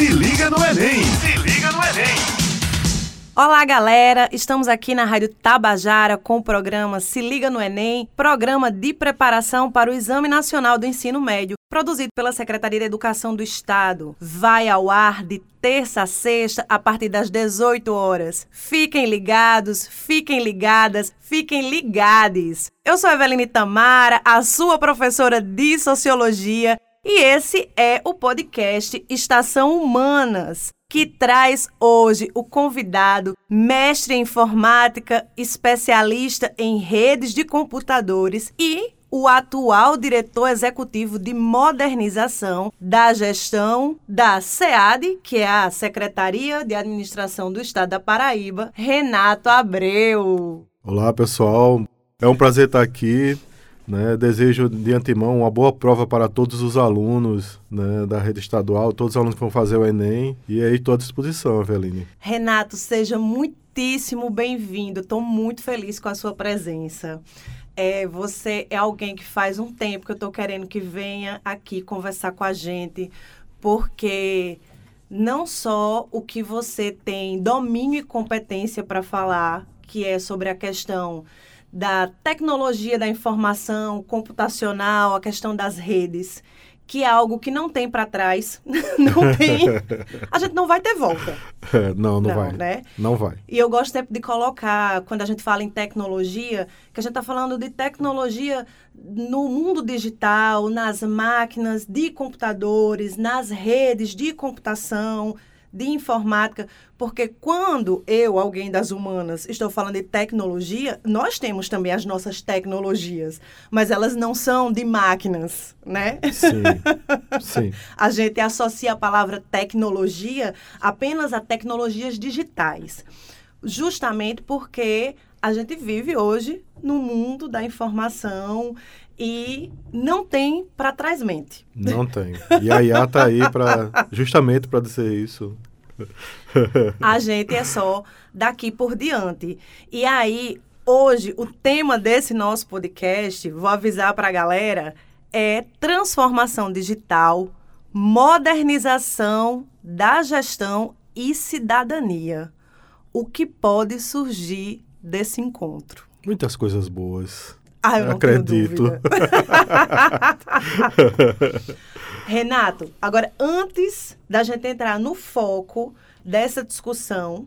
Se liga no Enem! Se liga no Enem! Olá, galera! Estamos aqui na Rádio Tabajara com o programa Se Liga no Enem, programa de preparação para o Exame Nacional do Ensino Médio, produzido pela Secretaria de Educação do Estado. Vai ao ar de terça a sexta, a partir das 18 horas. Fiquem ligados, fiquem ligadas, fiquem ligades. Eu sou Eveline Tamara, a sua professora de Sociologia, e esse é o podcast Estação Humanas, que traz hoje o convidado, mestre em informática, especialista em redes de computadores e o atual diretor executivo de modernização da gestão da SEAD, que é a Secretaria de Administração do Estado da Paraíba, Renato Abreu. Olá, pessoal. É um prazer estar aqui. Né? Desejo de antemão uma boa prova para todos os alunos né, da rede estadual, todos os alunos que vão fazer o Enem. E aí, estou à disposição, Aveline. Renato, seja muitíssimo bem-vindo. Estou muito feliz com a sua presença. É, você é alguém que faz um tempo que eu estou querendo que venha aqui conversar com a gente, porque não só o que você tem domínio e competência para falar, que é sobre a questão da tecnologia da informação computacional, a questão das redes, que é algo que não tem para trás, não tem, a gente não vai ter volta. Não, não, não, vai. Né? Não vai. E eu gosto sempre de colocar, quando a gente fala em tecnologia, que a gente está falando de tecnologia no mundo digital, nas máquinas de computadores, nas redes de computação, de informática, porque quando eu, alguém das humanas, estou falando de tecnologia, nós temos também as nossas tecnologias, mas elas não são de máquinas, né? Sim. Sim. a gente associa a palavra tecnologia apenas a tecnologias digitais, justamente porque a gente vive hoje no mundo da informação e não tem para trás mente. Não tem. E a IA está aí para justamente para dizer isso. a gente é só daqui por diante. E aí, hoje, o tema desse nosso podcast, vou avisar para a galera, é transformação digital, modernização da gestão e cidadania. O que pode surgir desse encontro? Muitas coisas boas. Ah, eu não acredito. Renato, agora antes da gente entrar no foco dessa discussão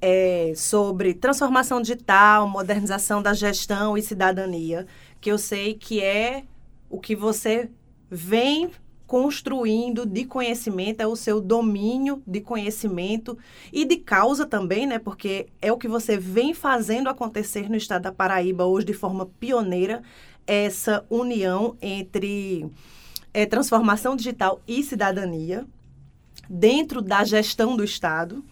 é, sobre transformação digital, modernização da gestão e cidadania, que eu sei que é o que você vem construindo de conhecimento, é o seu domínio de conhecimento e de causa também, né? Porque é o que você vem fazendo acontecer no estado da Paraíba hoje de forma pioneira, essa união entre é, transformação digital e cidadania dentro da gestão do estado.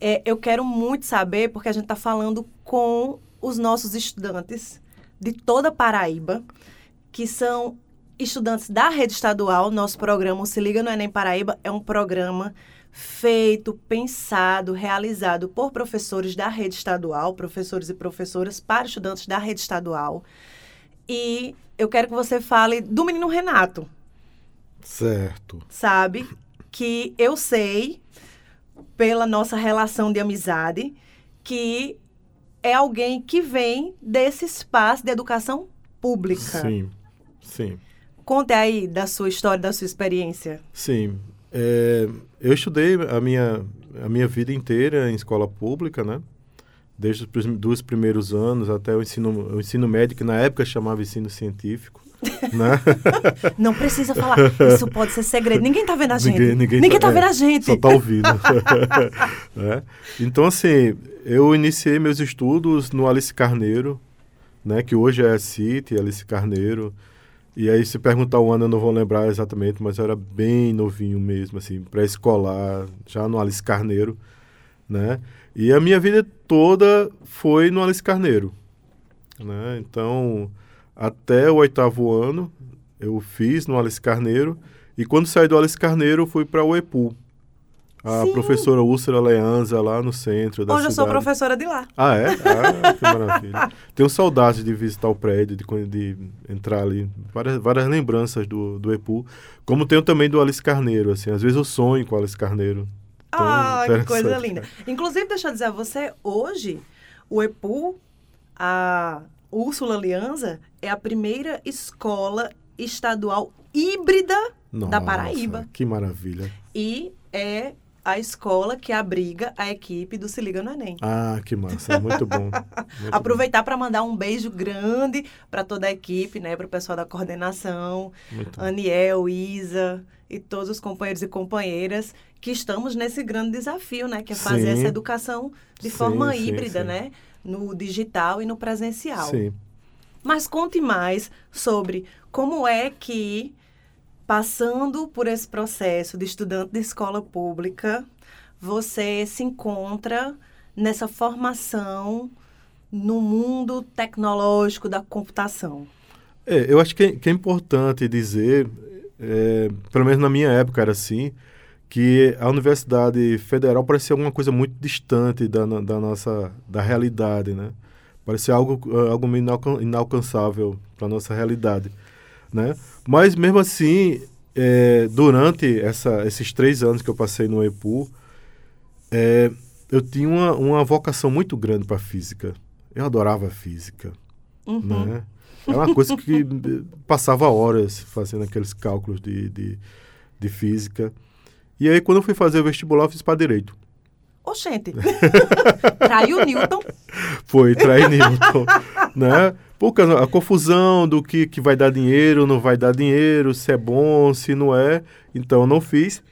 É, eu quero muito saber, porque a gente está falando com os nossos estudantes de toda Paraíba, que são estudantes da rede estadual, nosso programa Se Liga no Enem Paraíba é um programa feito, pensado, realizado por professores da rede estadual, professores e professoras para estudantes da rede estadual. E eu quero que você fale do menino Renato. Certo. Sabe? Que eu sei, pela nossa relação de amizade, que é alguém que vem desse espaço de educação pública. Sim, sim. Conte aí da sua história, da sua experiência. Sim. É, eu estudei a minha, a minha vida inteira em escola pública, né? Desde os dos primeiros anos até o ensino, o ensino médio, que na época chamava ensino científico. Né? Não precisa falar. Isso pode ser segredo. Ninguém está vendo a gente. Ninguém, ninguém, ninguém tá, tá vendo a gente. Só está ouvindo. é. Então, assim, eu iniciei meus estudos no Alice Carneiro, né? Que hoje é a CIT, Alice Carneiro. E aí, se perguntar o ano, eu não vou lembrar exatamente, mas eu era bem novinho mesmo, assim, pré-escolar, já no Alice Carneiro, né? E a minha vida toda foi no Alice Carneiro, né? Então, até o oitavo ano, eu fiz no Alice Carneiro, e quando saí do Alice Carneiro, fui para o EPU. A Sim. professora Úrsula Leanza lá no centro da Hoje eu sou cidade. professora de lá. Ah, é? Ah, que maravilha. Tenho saudades de visitar o prédio, de, de entrar ali. Várias, várias lembranças do, do EPU. Como tenho também do Alice Carneiro, assim. Às vezes eu sonho com o Alice Carneiro. Ah, que coisa linda. Inclusive, deixa eu dizer a você, hoje, o EPU, a Úrsula Lianza, é a primeira escola estadual híbrida da Nossa, Paraíba. Que maravilha. E é a escola que abriga a equipe do Se Liga no Enem. Ah, que massa. Muito bom. Muito Aproveitar para mandar um beijo grande para toda a equipe, né? Para o pessoal da coordenação, muito. Aniel, Isa e todos os companheiros e companheiras que estamos nesse grande desafio, né? Que é fazer Sim. essa educação de Sim, forma sim, híbrida, né? No digital e no presencial. Sim. Mas conte mais sobre como é que, passando por esse processo de estudante de escola pública, você se encontra nessa formação no mundo tecnológico da computação. É, eu acho que é, que é importante dizer, é, pelo menos na minha época era assim, que a Universidade Federal parecia alguma coisa muito distante da, da nossa da realidade, né? Parecia algo, ah, algo inalcançável para nossa realidade, né? Mas mesmo assim, é, durante essa, esses três anos que eu passei no EPU, é, eu tinha uma, uma vocação muito grande para física. Eu adorava física Uhum. né? É uma coisa que passava horas fazendo aqueles cálculos de, de, de física. E aí, quando eu fui fazer o vestibular, eu fiz para direito. Oxente, traiu Newton. Foi trair Newton, né? Porque a confusão do que, que vai dar dinheiro, não vai dar dinheiro, se é bom, se não é. Então, eu não fiz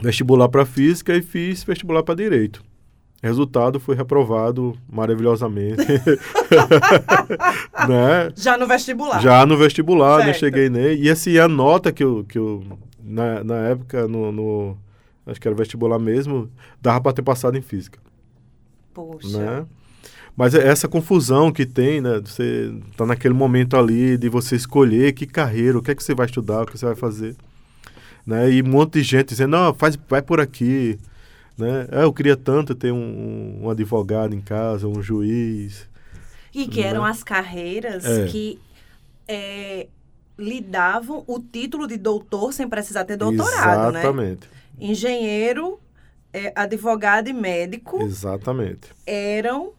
vestibular para física e fiz vestibular para direito. Resultado, foi reprovado maravilhosamente. né? Já no vestibular. Já no vestibular, não Certo. cheguei nem. E assim, a nota que eu, que eu na, na época, no, no- Acho que era vestibular mesmo, dava para ter passado em física. Poxa. Né? Mas é essa confusão que tem, né? Você tá naquele momento ali de você escolher que carreira, o que é que você vai estudar, o que você vai fazer. Né? E um monte de gente dizendo, não, faz, vai por aqui. Né? É, eu queria tanto ter um, um advogado em casa, um juiz. E que Né? eram as carreiras É. que é, lhe davam o título de doutor sem precisar ter doutorado, né? Exatamente. Engenheiro, é, advogado e médico Exatamente. eram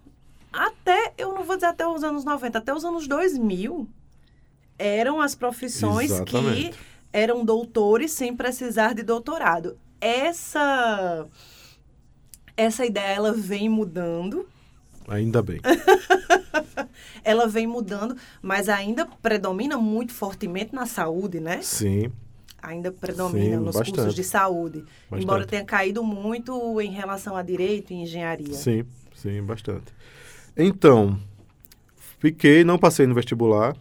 até, eu não vou dizer até os anos 90, até os anos 2000, eram as profissões Exatamente. que eram doutores sem precisar de doutorado. Essa essa ideia ela vem mudando, Ainda bem. ela vem mudando, mas ainda predomina muito fortemente na saúde, né? Sim. Ainda predomina Sim, nos bastante. cursos de saúde, Bastante. embora tenha caído muito em relação a direito e engenharia. Sim, sim, bastante. Então, fiquei, não passei no vestibular,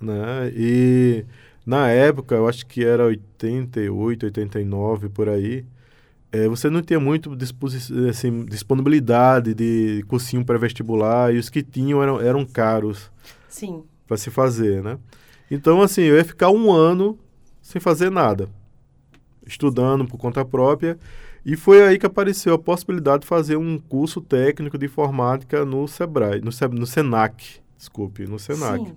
né? E na época, eu acho que era 88, 89 por aí, eh, você não tinha muito assim, disponibilidade de cursinho pré-vestibular e os que tinham eram, eram caros Sim. para se fazer, né? Então, assim, eu ia ficar um ano sem fazer nada, estudando por conta própria, e foi aí que apareceu a possibilidade de fazer um curso técnico de informática no Sebrae, no, Se- no Senac, desculpe, no Senac, Sim.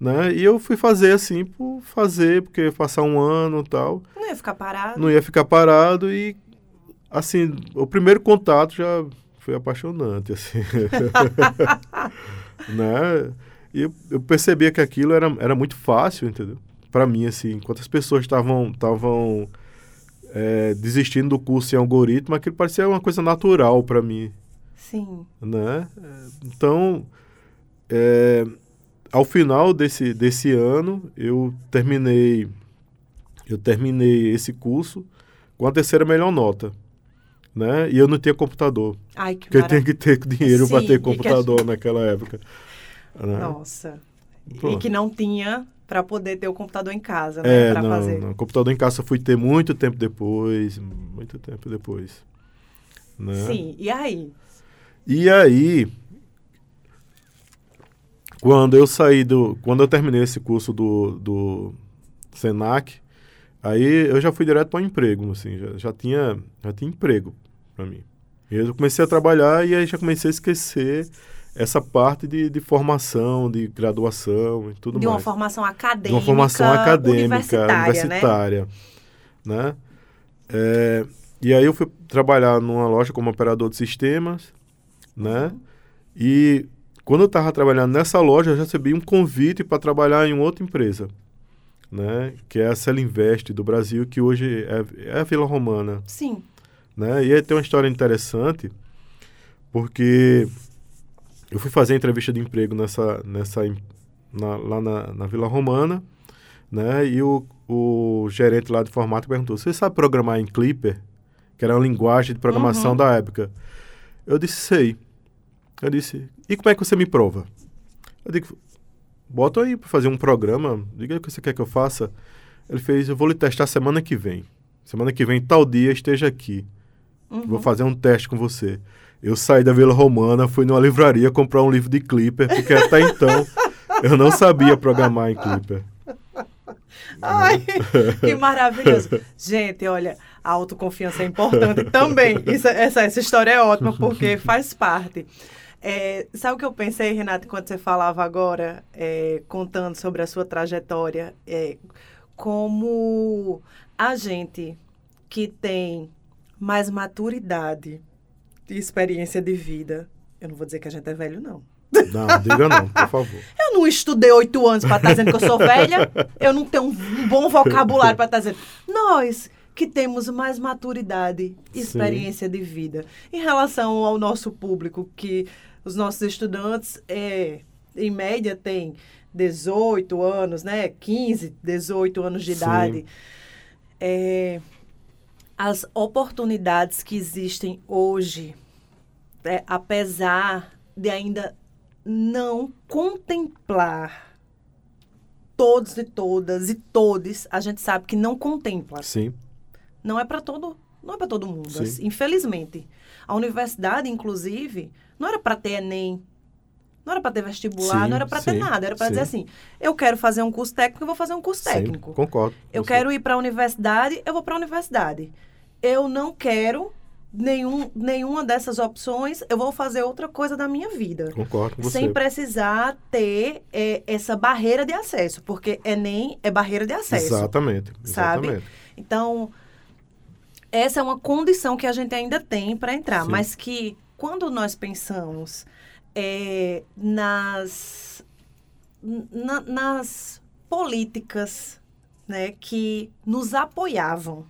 né? E eu fui fazer assim por fazer, porque passar um ano e tal, Não ia ficar parado. não ia ficar parado e assim, o primeiro contato já foi apaixonante, assim. né? E eu, eu percebia que aquilo era, era muito fácil, entendeu? Para mim, assim, enquanto as pessoas estavam estavam é, desistindo do curso em algoritmo, aquilo parecia uma coisa natural para mim, Sim. né? É, Então, é, ao final desse, desse ano, eu terminei eu terminei esse curso com a terceira melhor nota, né? E eu não tinha computador, Ai, que porque eu maravilha. tinha que ter dinheiro para ter computador naquela época. né? Nossa. E que não tinha para poder ter o computador em casa, né? É, não, fazer. não. Computador em casa eu fui ter muito tempo depois, muito tempo depois. Né? Sim. E aí? E aí, quando eu saí do. Quando eu terminei esse curso do, do Senac, Aí eu já fui direto para um emprego, assim, já, já, tinha, já tinha emprego para mim. E eu comecei a trabalhar e aí já comecei a esquecer essa parte de, de formação, de graduação e tudo de mais. uma formação acadêmica, de uma formação acadêmica, universitária, universitária né? né? É, e aí eu fui trabalhar numa loja como operador de sistemas, né? E quando eu estava trabalhando nessa loja, eu recebi um convite para trabalhar em outra empresa, né? Que é a Celinvest do Brasil, que hoje é, é a Vila Romana. Sim. Né? E aí tem uma história interessante, porque eu fui fazer entrevista de emprego nessa, nessa, na, lá na, na Vila Romana, né? E o, o gerente lá de informática perguntou: Você sabe programar em Clipper? Que era uma linguagem de programação Uhum. da época. Eu disse: Sei. Eu disse: E como é que você me prova? Eu digo: Bota aí para fazer um programa. Diga o que você quer que eu faça. Ele fez: Eu vou lhe testar semana que vem. Semana que vem, tal dia, esteja aqui. Uhum. Vou fazer um teste com você. Eu saí da Vila Romana, fui numa livraria comprar um livro de Clipper, porque até então eu não sabia programar em Clipper. Ai, que maravilhoso. Gente, olha, a autoconfiança é importante também. Isso, essa, essa história é ótima porque faz parte. É, sabe o que eu pensei, Renato, quando você falava agora, é, contando sobre a sua trajetória? É, como a gente que tem mais maturidade experiência de vida, eu não vou dizer que a gente é velho, não. Não, diga não, por favor. Eu não estudei oito anos para estar dizendo que eu sou velha. Eu não tenho um bom vocabulário para estar dizendo. Nós que temos mais maturidade e Sim. experiência de vida em relação ao nosso público, que os nossos estudantes, é, em média, têm 18 anos, né? 15, 18 anos de Sim. idade. É, as oportunidades que existem hoje, é, apesar de ainda não contemplar todos e todas e todes, a gente sabe que não contempla. Sim, Não é para todo, não é para todo mundo, Sim. assim, infelizmente. A universidade, inclusive, não era para ter ENEM, não era para ter vestibular, Sim, não era para ter nada, era para dizer assim: eu quero fazer um curso técnico, eu vou fazer um curso sim, técnico. concordo. Eu Você- quero ir para a universidade, eu vou para a universidade. Eu não quero nenhum, nenhuma dessas opções, eu vou fazer outra coisa da minha vida. Concordo com você. Sem precisar ter é, essa barreira de acesso, porque Enem é barreira de acesso. Exatamente, sabe? exatamente. Então, essa é uma condição que a gente ainda tem para entrar, Sim. mas que quando nós pensamos é, nas, na- nas políticas né, que nos apoiavam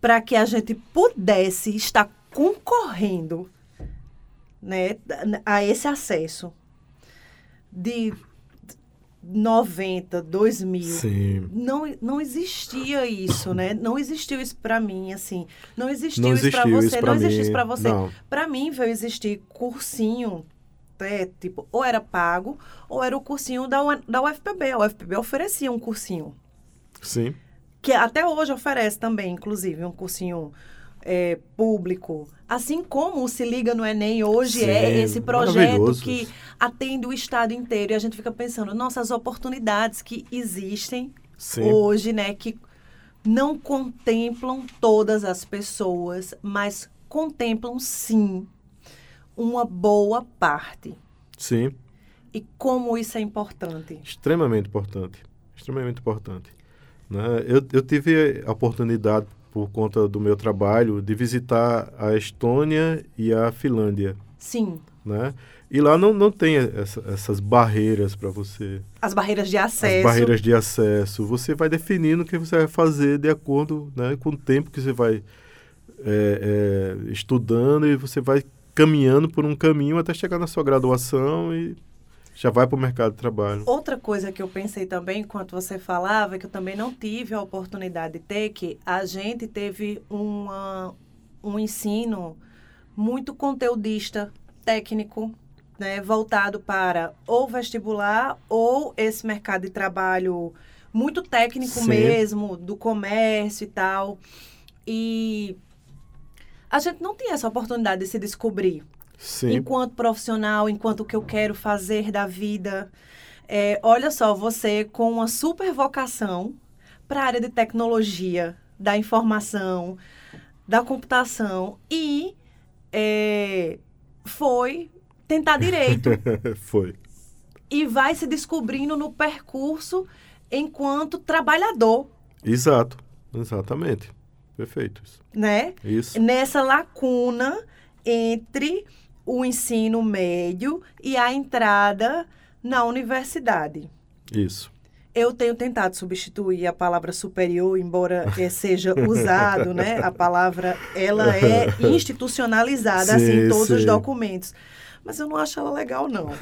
para que a gente pudesse estar concorrendo né, a esse acesso de 90, 2000, Sim. não, não existia isso, né? Não existiu isso pra mim, assim. Não existiu, Não isso pra existiu você, isso pra não existiu isso pra você. Pra mim veio existir cursinho, é, tipo, ou era pago, ou era o cursinho da, da UFPB. A UFPB oferecia um cursinho, Sim, que até hoje oferece também, inclusive, um cursinho é, público. Assim como o Se Liga no Enem hoje é Sim, esse projeto que atende o estado inteiro. E a gente fica pensando, nossas oportunidades que existem sim. hoje, né, que não contemplam todas as pessoas, mas contemplam sim uma boa parte. Sim, E como isso é importante. extremamente importante. Extremamente importante. Né? Eu, eu tive a oportunidade, por conta do meu trabalho, de visitar a Estônia e a Finlândia. Sim, Né? E lá não, não tem essa- essas barreiras para você. as barreiras de As acesso. barreiras de acesso. Você vai definindo o que você vai fazer de acordo né, com o tempo que você vai é, é, estudando e você vai caminhando por um caminho até chegar na sua graduação e já vai para o mercado de trabalho. Outra coisa que eu pensei também, enquanto você falava, que eu também não tive a oportunidade de ter, que a gente teve uma, um ensino muito conteudista, técnico, né, voltado para ou vestibular ou esse mercado de trabalho muito técnico Sim. mesmo, do comércio e tal. E a gente não tinha essa oportunidade de se descobrir Sim, enquanto profissional, enquanto o que eu quero fazer da vida. É, olha só, você com uma super vocação para a área de tecnologia, da informação, da computação e é, foi tentar direito. Foi. e vai se descobrindo no percurso enquanto trabalhador, Exato. Exatamente. Perfeito. né? Isso. Nessa lacuna entre o ensino médio e a entrada na universidade. Isso. Eu tenho tentado substituir a palavra superior, embora eh, seja usado, né? A palavra, ela é institucionalizada, assim, em Sim, todos os sim. documentos. Mas eu não acho ela legal, não.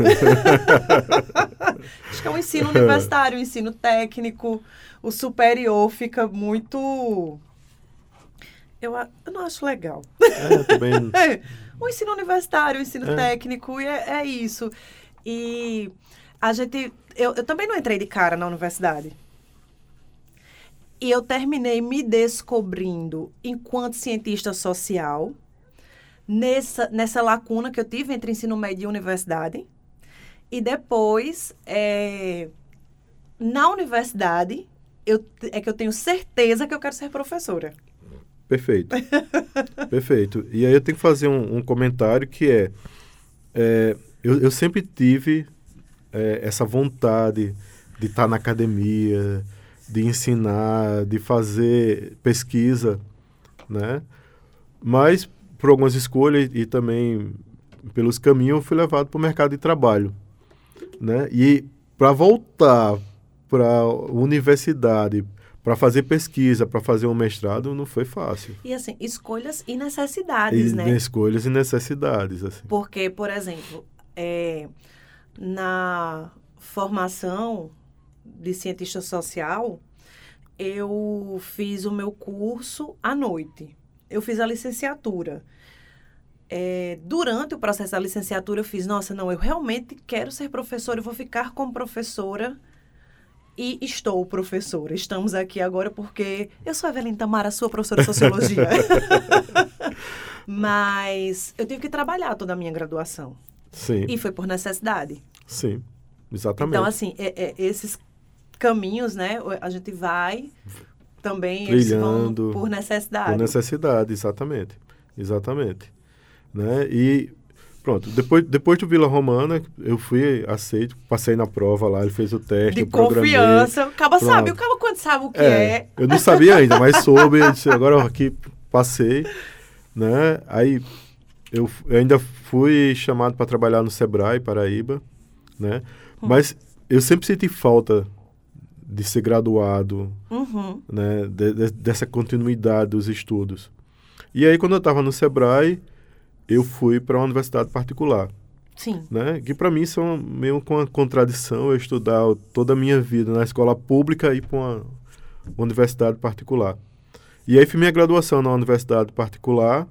acho que é um ensino universitário, um ensino técnico. O superior fica muito... Eu, eu não acho legal. É, também. É, o ensino universitário, o ensino É. técnico, e é, é isso. E a gente. Eu, eu também não entrei de cara na universidade. E eu terminei me descobrindo enquanto cientista social, nessa, nessa lacuna que eu tive entre ensino médio e universidade. E depois, é, na universidade, eu, é que eu tenho certeza que eu quero ser professora. Perfeito. Perfeito. E aí eu tenho que fazer um, um comentário que é, é, eu, eu sempre tive é, essa vontade de estar na academia, de ensinar, de fazer pesquisa, né? Mas por algumas escolhas e também pelos caminhos eu fui levado para o mercado de trabalho, né? E para voltar para a universidade, para fazer pesquisa, para fazer um mestrado, não foi fácil. E assim, escolhas e necessidades, E né? escolhas e necessidades, assim. Porque, por exemplo, é, na formação de cientista social, eu fiz o meu curso à noite. Eu fiz a licenciatura. É, durante o processo da licenciatura, eu fiz, nossa, não, eu realmente quero ser professora, eu vou ficar como professora. E estou professora. Estamos aqui agora porque eu sou a Evelyn Tamara, sua professora de sociologia. Mas eu tive que trabalhar toda a minha graduação. Sim, E foi por necessidade. sim, exatamente. Então, assim, é- é- esses caminhos, né? A gente vai também Trilhando por necessidade. Por necessidade, exatamente. Exatamente. Né? E pronto, depois, depois do Vila Romana, eu fui aceito, passei na prova lá, ele fez o teste, De eu programei. confiança. O caba sabe, o caba quando sabe o que É, é. eu não sabia ainda, mas soube, agora aqui passei, né? Aí eu, eu ainda fui chamado para trabalhar no Sebrae, Paraíba, né? Hum. Mas eu sempre senti falta de ser graduado, Uhum. né, de- de- dessa continuidade dos estudos. E aí, quando eu estava no Sebrae, eu fui para uma universidade particular, Sim. né, que para mim são meio com uma contradição eu estudar toda a minha vida na escola pública e ir para uma universidade particular. E aí fiz minha graduação na universidade particular.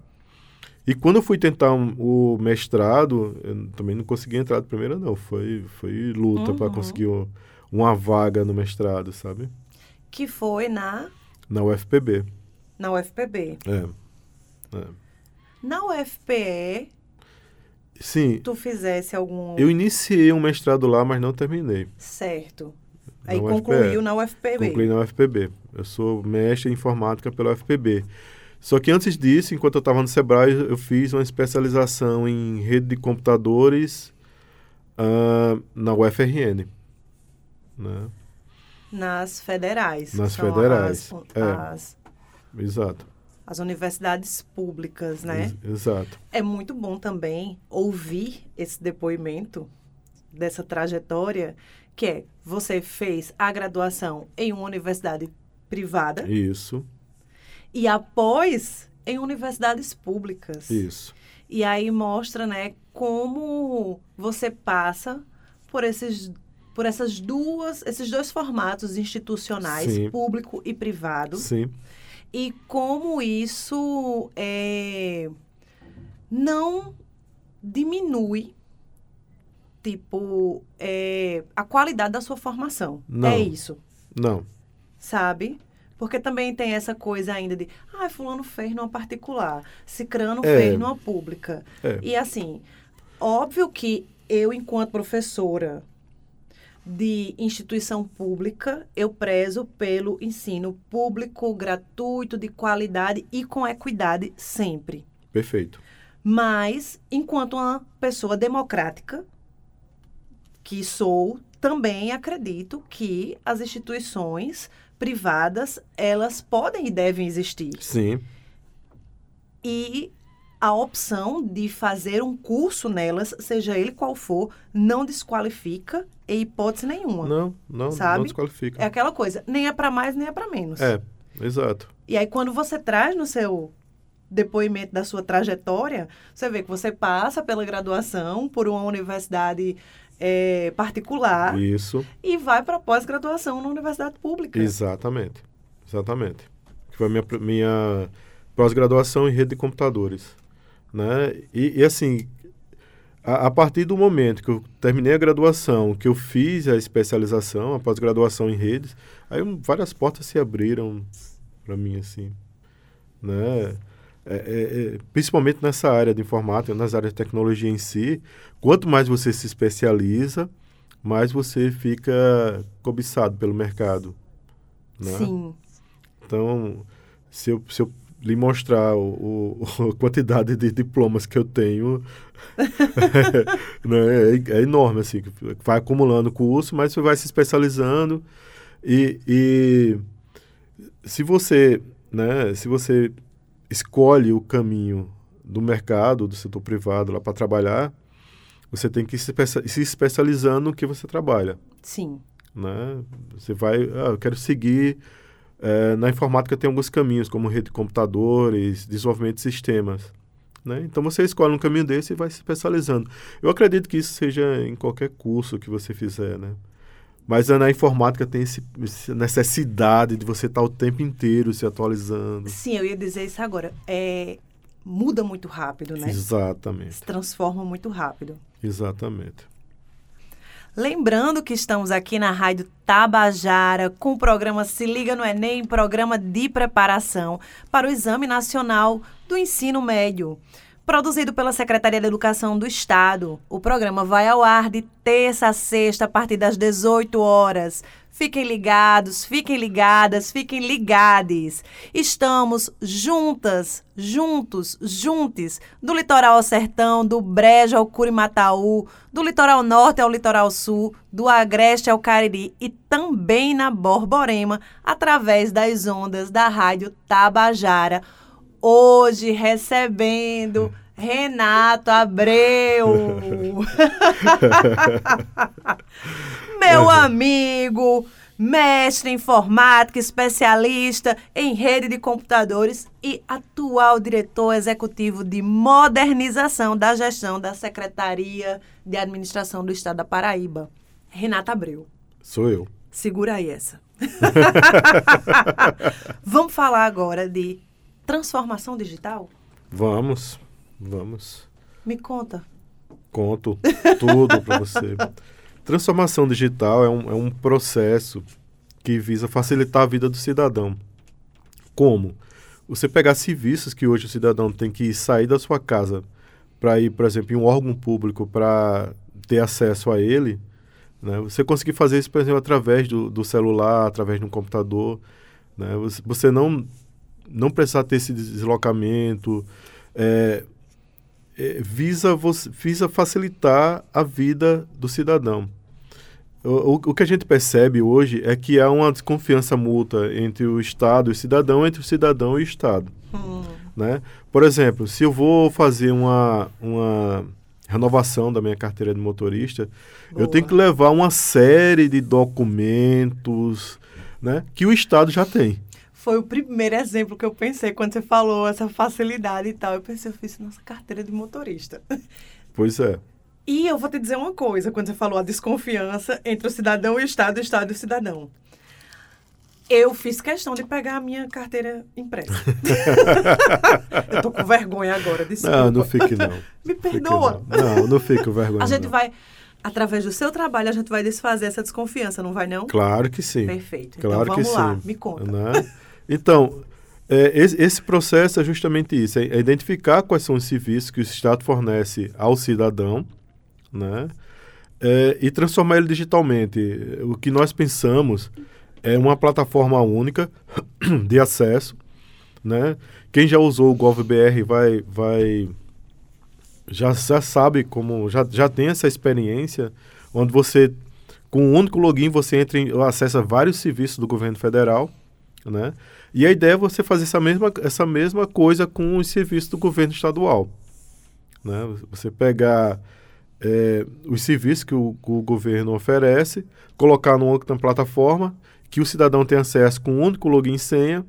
E quando eu fui tentar um- o mestrado, eu também não consegui entrar de primeira, não. Foi, foi luta para Uhum. conseguir um- uma vaga no mestrado, sabe? Que foi na, Na UFPB. na UFPB. É. é. Na UFPE, Sim, tu fizesse algum eu iniciei um mestrado lá, mas não terminei. certo. Na Aí UFPE. concluiu na UFPB. Concluí na UFPB. Eu sou mestre em informática pela UFPB. Só que antes disso, enquanto eu estava no Sebrae, eu fiz uma especialização em rede de computadores ah, na UFRN. Né? Nas federais. Nas federais, As, é. as, Exato. As universidades públicas, né? Ex- Exato. É muito bom também ouvir esse depoimento dessa trajetória, que é você fez a graduação em uma universidade privada Isso, e após em universidades públicas. isso. E aí mostra, né, como você passa por esses por essas duas, esses dois formatos institucionais, Sim. público e privado, Sim, e como isso é, não diminui tipo é, a qualidade da sua formação. Não. É isso, não. sabe? Porque também tem essa coisa ainda de, ah, fulano fez numa particular, cicrano É. fez numa pública. É. E assim, óbvio que eu, enquanto professora, de instituição pública, eu prezo pelo ensino público, gratuito, de qualidade e com equidade sempre. Perfeito. Mas, enquanto uma pessoa democrática, que sou, também acredito que as instituições privadas, elas podem e devem existir. Sim. E a opção de fazer um curso nelas, seja ele qual for, não desqualifica em hipótese nenhuma. Não, não, Sabe? não desqualifica. É aquela coisa, nem é para mais, nem é para menos. É, exato. E aí, quando você traz no seu depoimento da sua trajetória, você vê que você passa pela graduação por uma universidade eh, particular Isso, e vai para pós-graduação na universidade pública. exatamente. Exatamente. Que foi a minha, minha pós-graduação em rede de computadores. Né? E, e, assim, a, a partir do momento que eu terminei a graduação, que eu fiz a especialização, a pós-graduação em redes, aí várias portas se abriram para mim, assim. Né? É, é, é, principalmente nessa área de informática, nas áreas de tecnologia em si, quanto mais você se especializa, mais você fica cobiçado pelo mercado. Né? Sim. Então, se eu, se eu lhe mostrar o, o- a quantidade de diplomas que eu tenho, né, é, é enorme, assim, vai acumulando curso, mas você vai se especializando e, e se você, né, se você escolhe o caminho do mercado, do setor privado lá para trabalhar, você tem que se, se especializando no que você trabalha Sim. né? Você vai, ah, eu quero seguir eh, na informática tem alguns caminhos como rede de computadores, desenvolvimento de sistemas, né? Então você escolhe um caminho desse e vai se especializando. Eu acredito que isso seja em qualquer curso que você fizer, né? Mas na informática tem esse, essa necessidade de você estar o tempo inteiro se atualizando. Sim, eu ia dizer isso agora. É, muda muito rápido, né? Se Exatamente, transforma muito rápido. exatamente. Lembrando que estamos aqui na Rádio Tabajara com o programa Se Liga no Enem, programa de preparação para o Exame Nacional do Ensino Médio. Produzido pela Secretaria de Educação do Estado. O programa vai ao ar de terça a sexta, a partir das 18 horas. Fiquem ligados, fiquem ligadas, fiquem ligades. Estamos juntas, juntos, juntes, do litoral ao sertão, do Brejo ao Curimataú, do litoral norte ao litoral sul, do Agreste ao Cariri e também na Borborema, através das ondas da Rádio Tabajara. Hoje recebendo Renato Abreu. Meu amigo, mestre em informática, especialista em rede de computadores e atual diretor executivo de modernização da gestão da Secretaria de Administração do Estado da Paraíba. Renato Abreu. Sou eu. Segura aí essa. Vamos falar agora de transformação digital? Vamos, vamos. Me conta. Conto tudo para você. Transformação digital é um, é um processo que visa facilitar a vida do cidadão. Como? Você pegar serviços que hoje o cidadão tem que sair da sua casa para ir, por exemplo, em um órgão público para ter acesso a ele, né? você conseguir fazer isso, por exemplo, através do, do celular, através de um computador. Né? Você, não, não precisar ter esse deslocamento. É, é, visa, visa facilitar a vida do cidadão. O, o, que a gente percebe hoje é que há uma desconfiança mútua entre o Estado e o cidadão, entre o cidadão e o Estado. Hum. Né? Por exemplo, se eu vou fazer uma, uma renovação da minha carteira de motorista, Boa. eu tenho que levar uma série de documentos né, que o Estado já tem foi o primeiro exemplo que eu pensei quando você falou essa facilidade e tal. Eu pensei, eu fiz nossa carteira de motorista. Pois é. E eu vou te dizer uma coisa, quando você falou a desconfiança entre o cidadão e o Estado, o Estado e o cidadão. Eu fiz questão de pegar a minha carteira impressa. eu tô com vergonha agora, desculpa. Não, não fique não. Me perdoa. Não. não, não fique com vergonha. A gente não. vai através do seu trabalho, a gente vai desfazer essa desconfiança, não vai não? Claro que sim. Perfeito. Claro então, vamos que lá, sim. me conta. Né? Então, é, esse, esse, processo é justamente isso, é, identificar quais são os serviços que o Estado fornece ao cidadão, né? é, e transformar ele digitalmente. O que nós pensamos é uma plataforma única de acesso, né? Quem já usou o GovBR vai, vai já, já sabe como, já, já tem essa experiência, onde você, com um único login, você entra e acessa vários serviços do governo federal, né? E a ideia é você fazer essa mesma, essa mesma coisa com os serviços do governo estadual. Né? Você pegar é, os serviços que o, que o, governo oferece, colocar numa plataforma, que o cidadão tem acesso com um único login e senha,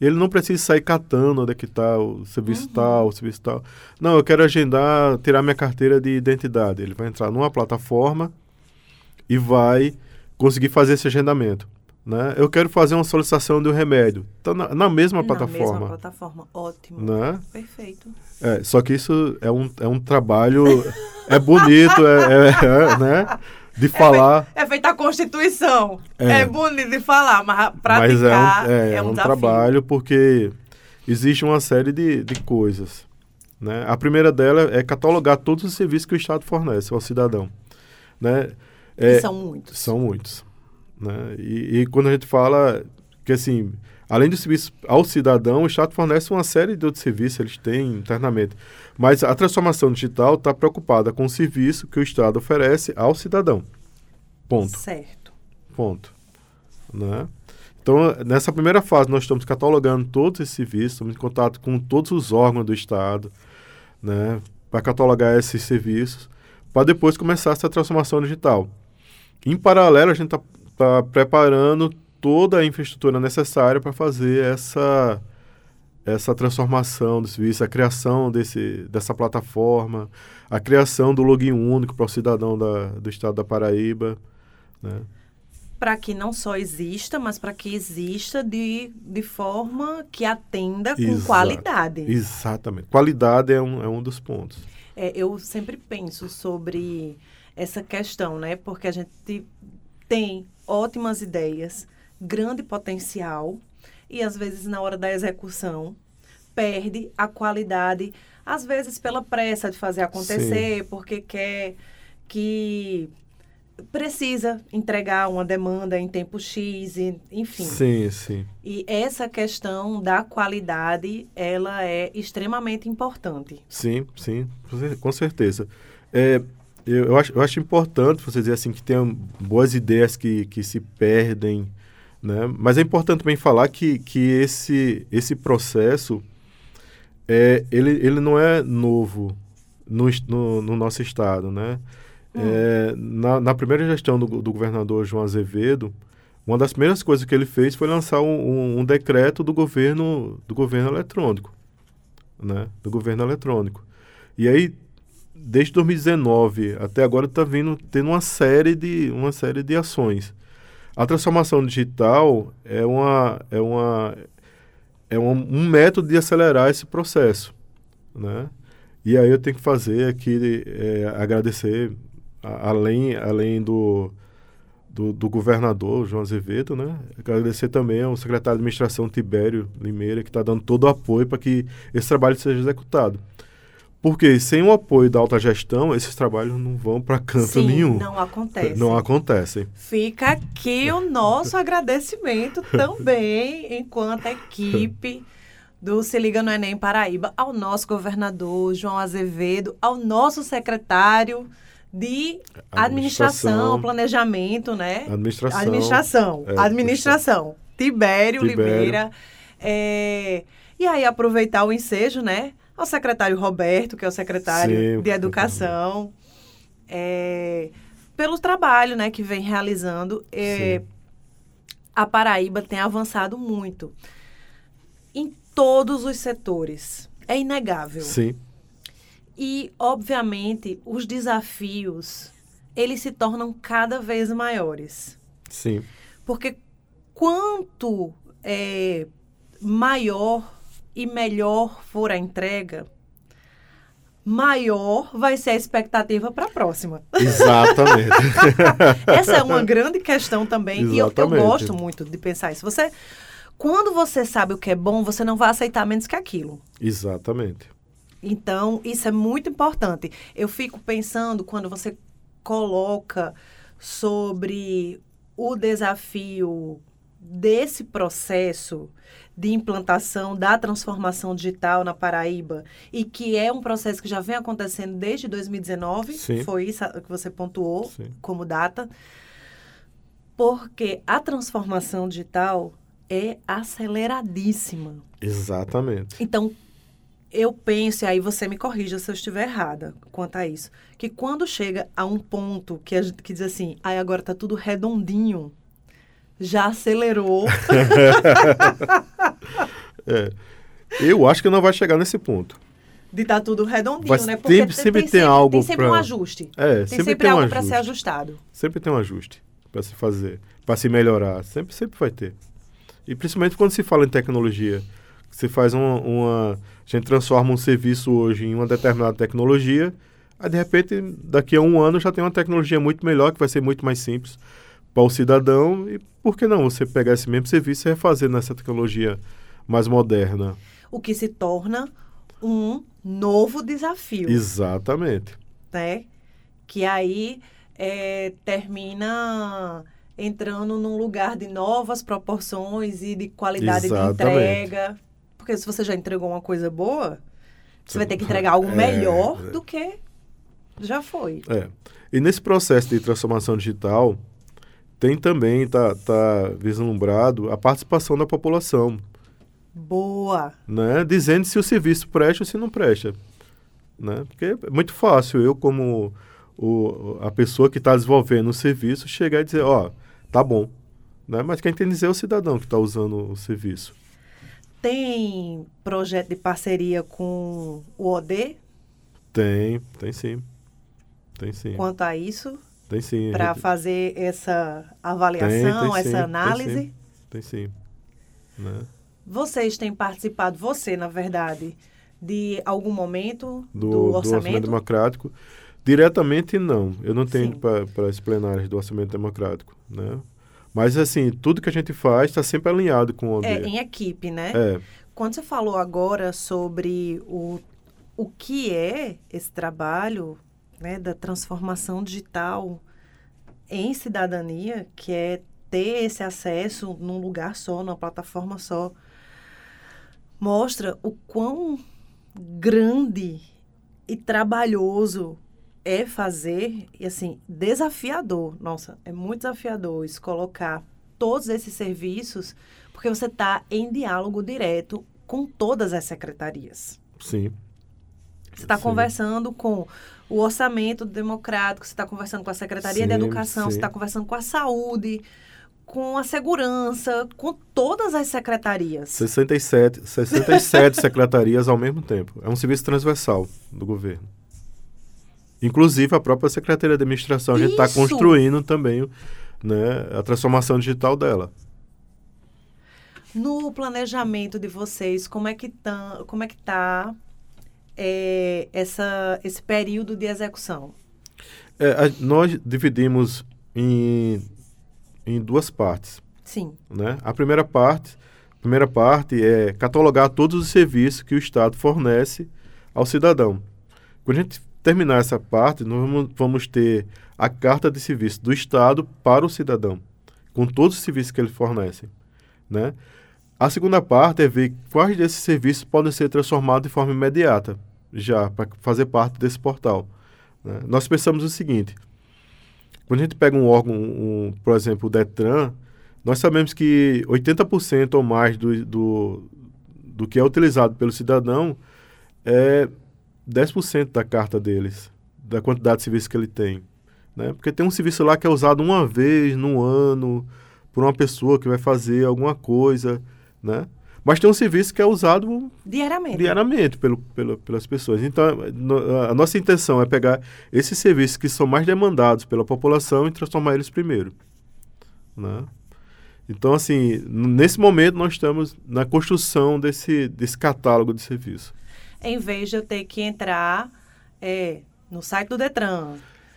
ele não precisa sair catando onde é que está o serviço uhum. tal, o serviço tal. Não, eu quero agendar, tirar minha carteira de identidade. Ele vai entrar numa plataforma e vai conseguir fazer esse agendamento. Né? Eu quero fazer uma solicitação de um remédio. Está na, na, mesma na plataforma. Na mesma plataforma, ótimo. Né? Perfeito. É, só que isso é um, é um trabalho, é bonito, é, é, é né? de falar. É, feita a Constituição. É. é bonito de falar, mas praticar mas é um, é, é um, um trabalho porque existe uma série de, de coisas. Né? A primeira dela é catalogar todos os serviços que o Estado fornece ao cidadão. Né? É, são muitos. São muitos. Né? E, e, quando a gente fala que, assim, além do serviço ao cidadão, o Estado fornece uma série de outros serviços, eles têm internamente. Mas a transformação digital está preocupada com o serviço que o Estado oferece ao cidadão. Ponto. Certo. Ponto. Né? Então, nessa primeira fase, nós estamos catalogando todos esses serviços, estamos em contato com todos os órgãos do Estado, né, para catalogar esses serviços, para depois começar essa transformação digital. Em paralelo, a gente está tá preparando toda a infraestrutura necessária para fazer essa essa transformação do serviço, a criação desse, dessa plataforma, a criação do login único para o cidadão da, do estado da Paraíba. Né? Para que não só exista, mas para que exista de, de forma que atenda com Exato, qualidade. Exatamente. Qualidade é um, é um dos pontos. É, eu sempre penso sobre essa questão, né? Porque a gente tem ótimas ideias, grande potencial, e às vezes na hora da execução perde a qualidade, às vezes pela pressa de fazer acontecer, Sim. porque quer que precisa entregar uma demanda em tempo X, enfim. Sim, sim. E essa questão da qualidade, ela é extremamente importante. Sim, sim, com certeza. É, eu, eu, acho, eu acho importante você dizer assim que tem boas ideias que, que se perdem, né? Mas é importante também falar que, que esse, esse processo é, ele, ele não é novo no, no, no nosso estado, né? Hum. É, na, na, primeira gestão do, do, governador João Azevedo, uma das primeiras coisas que ele fez foi lançar um, um, um decreto do governo do governo eletrônico, né? Do governo eletrônico. E aí desde 2019 até agora está vindo tendo uma série de uma série de ações. A transformação digital é, uma, é, uma, é um, um método de acelerar esse processo. Né? E aí eu tenho que fazer aqui, é, agradecer, a, além, além do, do, do, governador João Azevedo, né? agradecer também ao secretário de administração Tibério Limeira, que está dando todo o apoio para que esse trabalho seja executado. Porque sem o apoio da alta gestão, esses trabalhos não vão para canto Sim, nenhum. Não acontece. Não acontecem. Fica aqui o nosso agradecimento também, enquanto equipe do Se Liga no Enem Paraíba, ao nosso governador João Azevedo, ao nosso secretário de administração, administração planejamento, né? Administração. Administração. É, administração. Tibério, Tibério, Limeira. É, e aí aproveitar o ensejo, né? Ao secretário Roberto, que é o secretário Sim, de Educação, é, pelo trabalho né, que vem realizando. É, a Paraíba tem avançado muito em todos os setores. É inegável. Sim. E, obviamente, os desafios, eles se tornam cada vez maiores. Sim. Porque quanto é, maior e melhor for a entrega, maior vai ser a expectativa para a próxima. Exatamente. Essa é uma grande questão também Exatamente. e eu, eu, gosto muito de pensar isso. Você, quando você sabe o que é bom, você não vai aceitar menos que aquilo. Exatamente. Então, isso é muito importante. Eu fico pensando quando você coloca sobre o desafio desse processo de implantação da transformação digital na Paraíba e que é um processo que já vem acontecendo desde 2019, Sim. foi isso que você pontuou Sim. como data, porque a transformação digital é aceleradíssima. Exatamente. Então, eu penso, e aí você me corrija se eu estiver errada quanto a isso, que quando chega a um ponto que, a gente, que diz assim, aí agora tá tudo redondinho, já acelerou. É. Eu acho que não vai chegar nesse ponto. de estar tudo redondinho, né? sempre- sempre tem algo Tem sempre um pra- ajuste. É, Tem sempre, sempre, tem um algo para ser ajustado. Sempre tem um ajuste para se fazer, para se melhorar. Sempre, sempre vai ter. E principalmente quando se fala em tecnologia. Você faz uma, uma. A gente transforma um serviço hoje em uma determinada tecnologia, aí de repente, daqui a um ano já tem uma tecnologia muito melhor, que vai ser muito mais simples para o cidadão. E por que não você pegar esse mesmo serviço e refazer nessa tecnologia mais moderna? O que se torna um novo desafio. Exatamente. né? Que aí é, termina entrando num lugar de novas proporções e de qualidade Exatamente. de entrega. Porque se você já entregou uma coisa boa, você vai ter que entregar algo É, melhor é. do que já foi. É. E nesse processo de transformação digital, tem também, tá, tá vislumbrado a participação da população, Boa. né? Dizendo se o serviço presta ou se não presta, né? Porque é muito fácil eu, como o, a pessoa que está desenvolvendo o serviço, chegar e dizer, ó, tá bom, né? Mas quem tem que dizer é o cidadão que está usando o serviço. Tem projeto de parceria com o OD Tem, tem sim. Tem sim. quanto a isso, Tem sim. para fazer essa Tem, avaliação, tem sim, essa tem análise? sim. Tem sim. Né? Vocês têm participado, você, na verdade, de algum momento do, do, do orçamento orçamento? democrático. Diretamente, não. Eu não tenho Sim. para as plenárias do orçamento democrático. Né? Mas, assim, tudo que a gente faz está sempre alinhado com o. É, em equipe, né? É, Quando você falou agora sobre o, o que é esse trabalho né, da transformação digital em cidadania, que é ter esse acesso num lugar só, numa plataforma só, mostra o quão grande e trabalhoso é fazer, e assim, desafiador. Nossa, é muito desafiador isso, colocar todos esses serviços, porque você está em diálogo direto com todas as secretarias. sim. Você está conversando com o orçamento democrático, você está conversando com a Secretaria de Sim, Educação, você sim. está conversando com a saúde, com a segurança, com todas as secretarias. 67, 67 secretarias ao mesmo tempo. É um serviço transversal do governo. Inclusive, a própria Secretaria de Administração, a gente está construindo também né, a transformação digital dela. No planejamento de vocês, como é que tá, como é que tá é, essa, esse período de execução? É, a- nós dividimos em, em duas partes. Sim, né? A primeira parte, a primeira parte é catalogar todos os serviços que o Estado fornece ao cidadão. Quando a gente terminar essa parte, nós vamos, vamos ter a carta de serviço do Estado para o cidadão, com todos os serviços que ele fornece, né? A segunda parte é ver quais desses serviços podem ser transformados de forma imediata, já para fazer parte desse portal. né? Nós pensamos o seguinte: quando a gente pega um órgão, um, por exemplo, o Detran, nós sabemos que 80% ou mais do, do, do que é utilizado pelo cidadão é 10% da carta deles, da quantidade de serviço que ele tem. Né? Porque tem um serviço lá que é usado uma vez no ano por uma pessoa que vai fazer alguma coisa, né? Mas tem um serviço que é usado diariamente. diariamente pelo, pelo, pelas pessoas. Então, a nossa intenção é pegar esses serviços que são mais demandados pela população e transformar eles primeiro. Né? Então, assim, nesse momento nós estamos na construção desse, desse catálogo de serviços. Em vez de eu ter que entrar é, no site do Detran,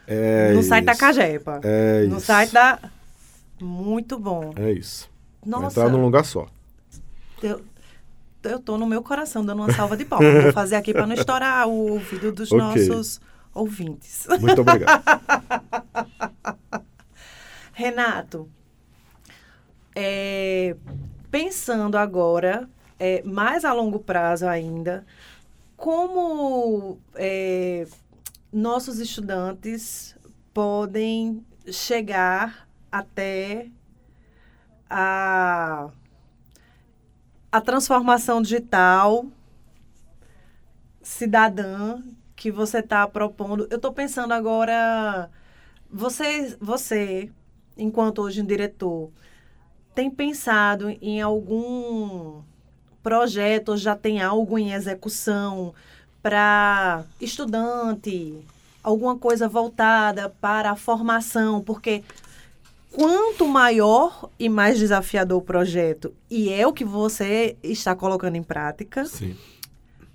É no site da isso. Cagepa, É no isso. site da... Muito bom. É isso. Nossa, entrar num lugar só. Eu, eu tô no meu coração dando uma salva de palmas. Vou fazer aqui para não estourar o ouvido dos Ok. nossos ouvintes. Muito obrigado. Renato, é, pensando agora, é, mais a longo prazo ainda, como é, nossos estudantes podem chegar até a, a transformação digital cidadã que você está propondo. Eu estou pensando agora, você, você, enquanto hoje um diretor, tem pensado em algum projeto, já tem algo em execução para estudante, alguma coisa voltada para a formação, porque quanto maior e mais desafiador o projeto, e é o que você está colocando em prática, Sim.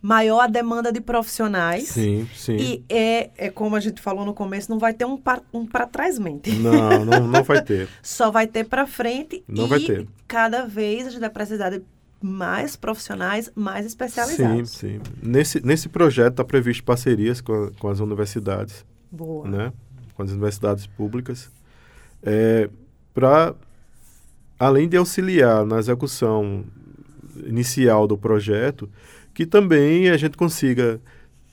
maior a demanda de profissionais. Sim, sim. E é, é como a gente falou no começo, não vai ter um para um trás mente. Não, não, não vai ter. Só vai ter para frente Não e vai ter. cada vez a gente vai precisar de mais profissionais, mais Sim, especializados. sim. Nesse, nesse projeto está previsto parcerias com, a- com as universidades, Boa. né? Com as universidades públicas, é, para além de auxiliar na execução inicial do projeto, que também a gente consiga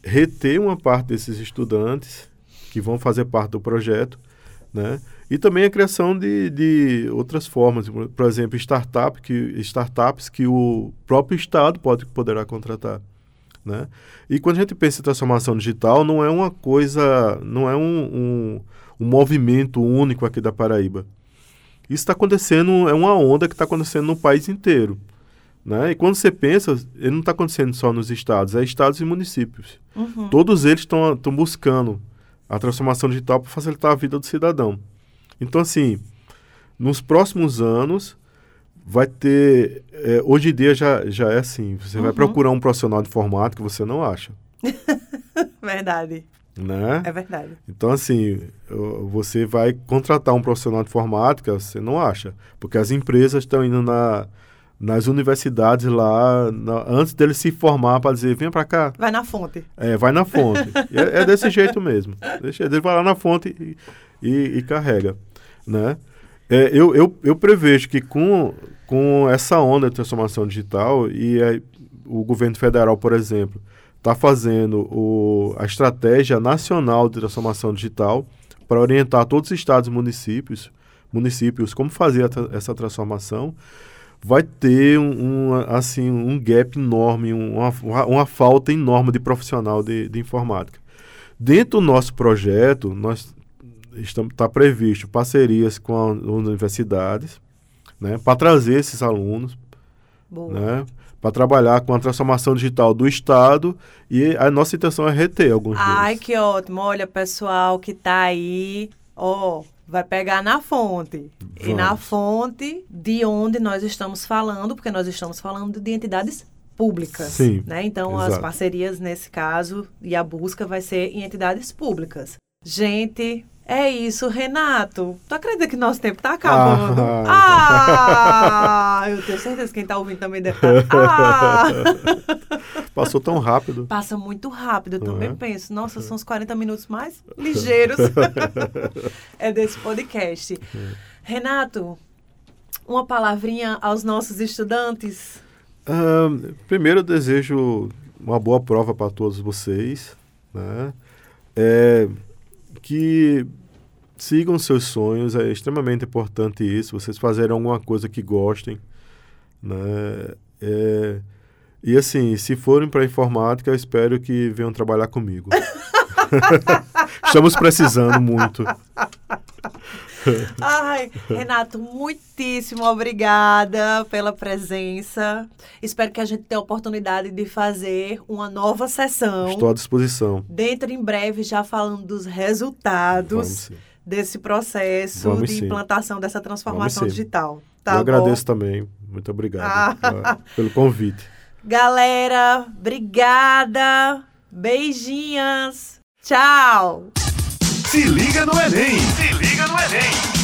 reter uma parte desses estudantes que vão fazer parte do projeto, né? E também a criação de, de outras formas, por exemplo, startup que, startups que o próprio Estado pode, poderá contratar. Né? E quando a gente pensa em transformação digital, não é uma coisa, não é um, um, um movimento único aqui da Paraíba. Isso está acontecendo, é uma onda que está acontecendo no país inteiro. Né? E quando você pensa, ele não está acontecendo só nos estados, é estados e municípios. Uhum. Todos eles estão buscando a transformação digital para facilitar a vida do cidadão. Então, assim, nos próximos anos, vai ter. é, hoje em dia já, já é assim: você vai Uhum. procurar um profissional de informática, você não acha. Verdade. Né? É verdade. Então, assim, você vai contratar um profissional de informática, você não acha. Porque as empresas estão indo na, nas universidades lá, na- antes dele se formar, para dizer: venha para cá, Vai na fonte. É, vai na fonte. É, é desse jeito mesmo. Deixa, ele vai lá na fonte e, e- e carrega, né? É, eu, eu, eu prevejo que com, com essa onda de transformação digital e aí o governo federal, por exemplo, está fazendo o, a estratégia nacional de transformação digital para orientar todos os estados e municípios, municípios como fazer essa transformação, vai ter um, um, assim, um gap enorme, um, uma, uma- uma falta enorme de profissional de, de informática. Dentro do nosso projeto, nós estamos está previsto parcerias com as universidades, né, para trazer esses alunos, Boa. né, para trabalhar com a transformação digital do estado e a nossa intenção é reter alguns Ai, deles. que ótimo. Olha, pessoal que tá aí, ó, vai pegar na fonte. E na Vamos. fonte de onde nós estamos falando, porque nós estamos falando de entidades públicas. Sim, Né? Então, as exato. parcerias, nesse caso, e a busca vai ser em entidades públicas. Gente, é isso, Renato. Tu acredita que nosso tempo tá acabando? Ah. Ah! eu tenho certeza que quem tá ouvindo também deve estar. Ah! Passou tão rápido. Passa muito rápido, eu também Uhum. penso. Nossa, são os 40 minutos mais ligeiros é desse podcast. Renato, uma palavrinha aos nossos estudantes. Ahn, primeiro, eu desejo uma boa prova para todos vocês, né? É, que sigam seus sonhos, é extremamente importante isso, vocês fazerem alguma coisa que gostem, né? É, e assim, se forem para informática, eu espero que venham trabalhar comigo. Estamos precisando muito. Ai, Renato, muitíssimo obrigada pela presença. Espero que a gente tenha a oportunidade de fazer uma nova sessão. Estou à disposição. Dentro em breve, já falando dos Vamos resultados sim. Desse processo Vamos de sim. implantação dessa transformação digital. eu Tá bom? agradeço também. Muito obrigado Ah. pelo convite. Galera, obrigada. Beijinhos. Tchau. Se liga no Enem! Se liga no Enem!